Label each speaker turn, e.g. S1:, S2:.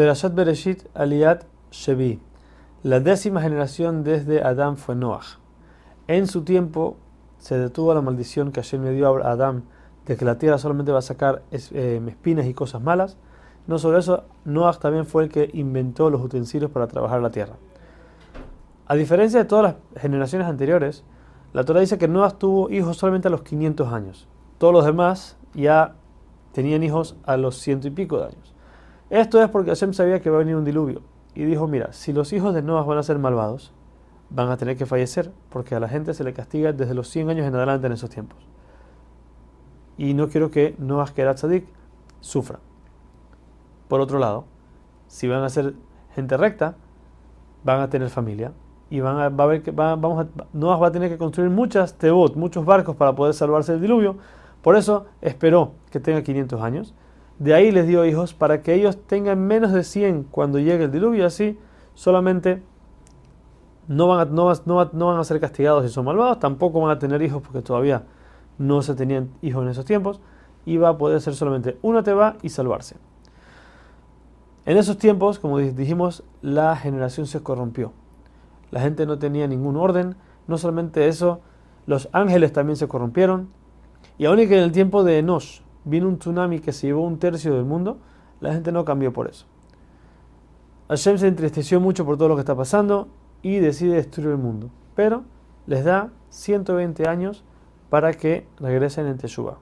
S1: Perashat Bereshit Aliat Shevi. La décima generación desde Adán fue Noah. En su tiempo se detuvo la maldición que Hashem le dio a Adán de que la tierra solamente va a sacar eh, espinas y cosas malas. No solo eso, Noah también fue el que inventó los utensilios para trabajar la tierra. A diferencia de todas las generaciones anteriores, la Torah dice que Noah tuvo hijos solamente a los 500 años. Todos los demás ya tenían hijos a los ciento y pico de años. Esto es porque Hashem sabía que va a venir un diluvio. Y dijo, mira, si los hijos de Noah van a ser malvados, van a tener que fallecer, porque a la gente se le castiga desde los 100 años en adelante en esos tiempos. Y no quiero que Noah Kerat Tzadik sufra. Por otro lado, si van a ser gente recta, van a tener familia y van a, va a ver que vamos a, Noah va a tener que construir muchas tebot, muchos barcos para poder salvarse del diluvio. Por eso esperó que tenga 500 años. De ahí les dio hijos para que ellos tengan menos de 100 cuando llegue el diluvio. Así solamente no van, a, no, no, van a ser castigados si son malvados. Tampoco van a tener hijos porque todavía no se tenían hijos en esos tiempos. Y va a poder ser solamente una teba y salvarse. En esos tiempos, como dijimos, la generación se corrompió. La gente no tenía ningún orden. No solamente eso, los ángeles también se corrompieron. Y aún que en el tiempo de Enosh, vino un tsunami que se llevó un tercio del mundo, la gente no cambió por eso. Hashem se entristeció mucho por todo lo que está pasando y decide destruir el mundo. Pero les da 120 años para que regresen en Teshuvah.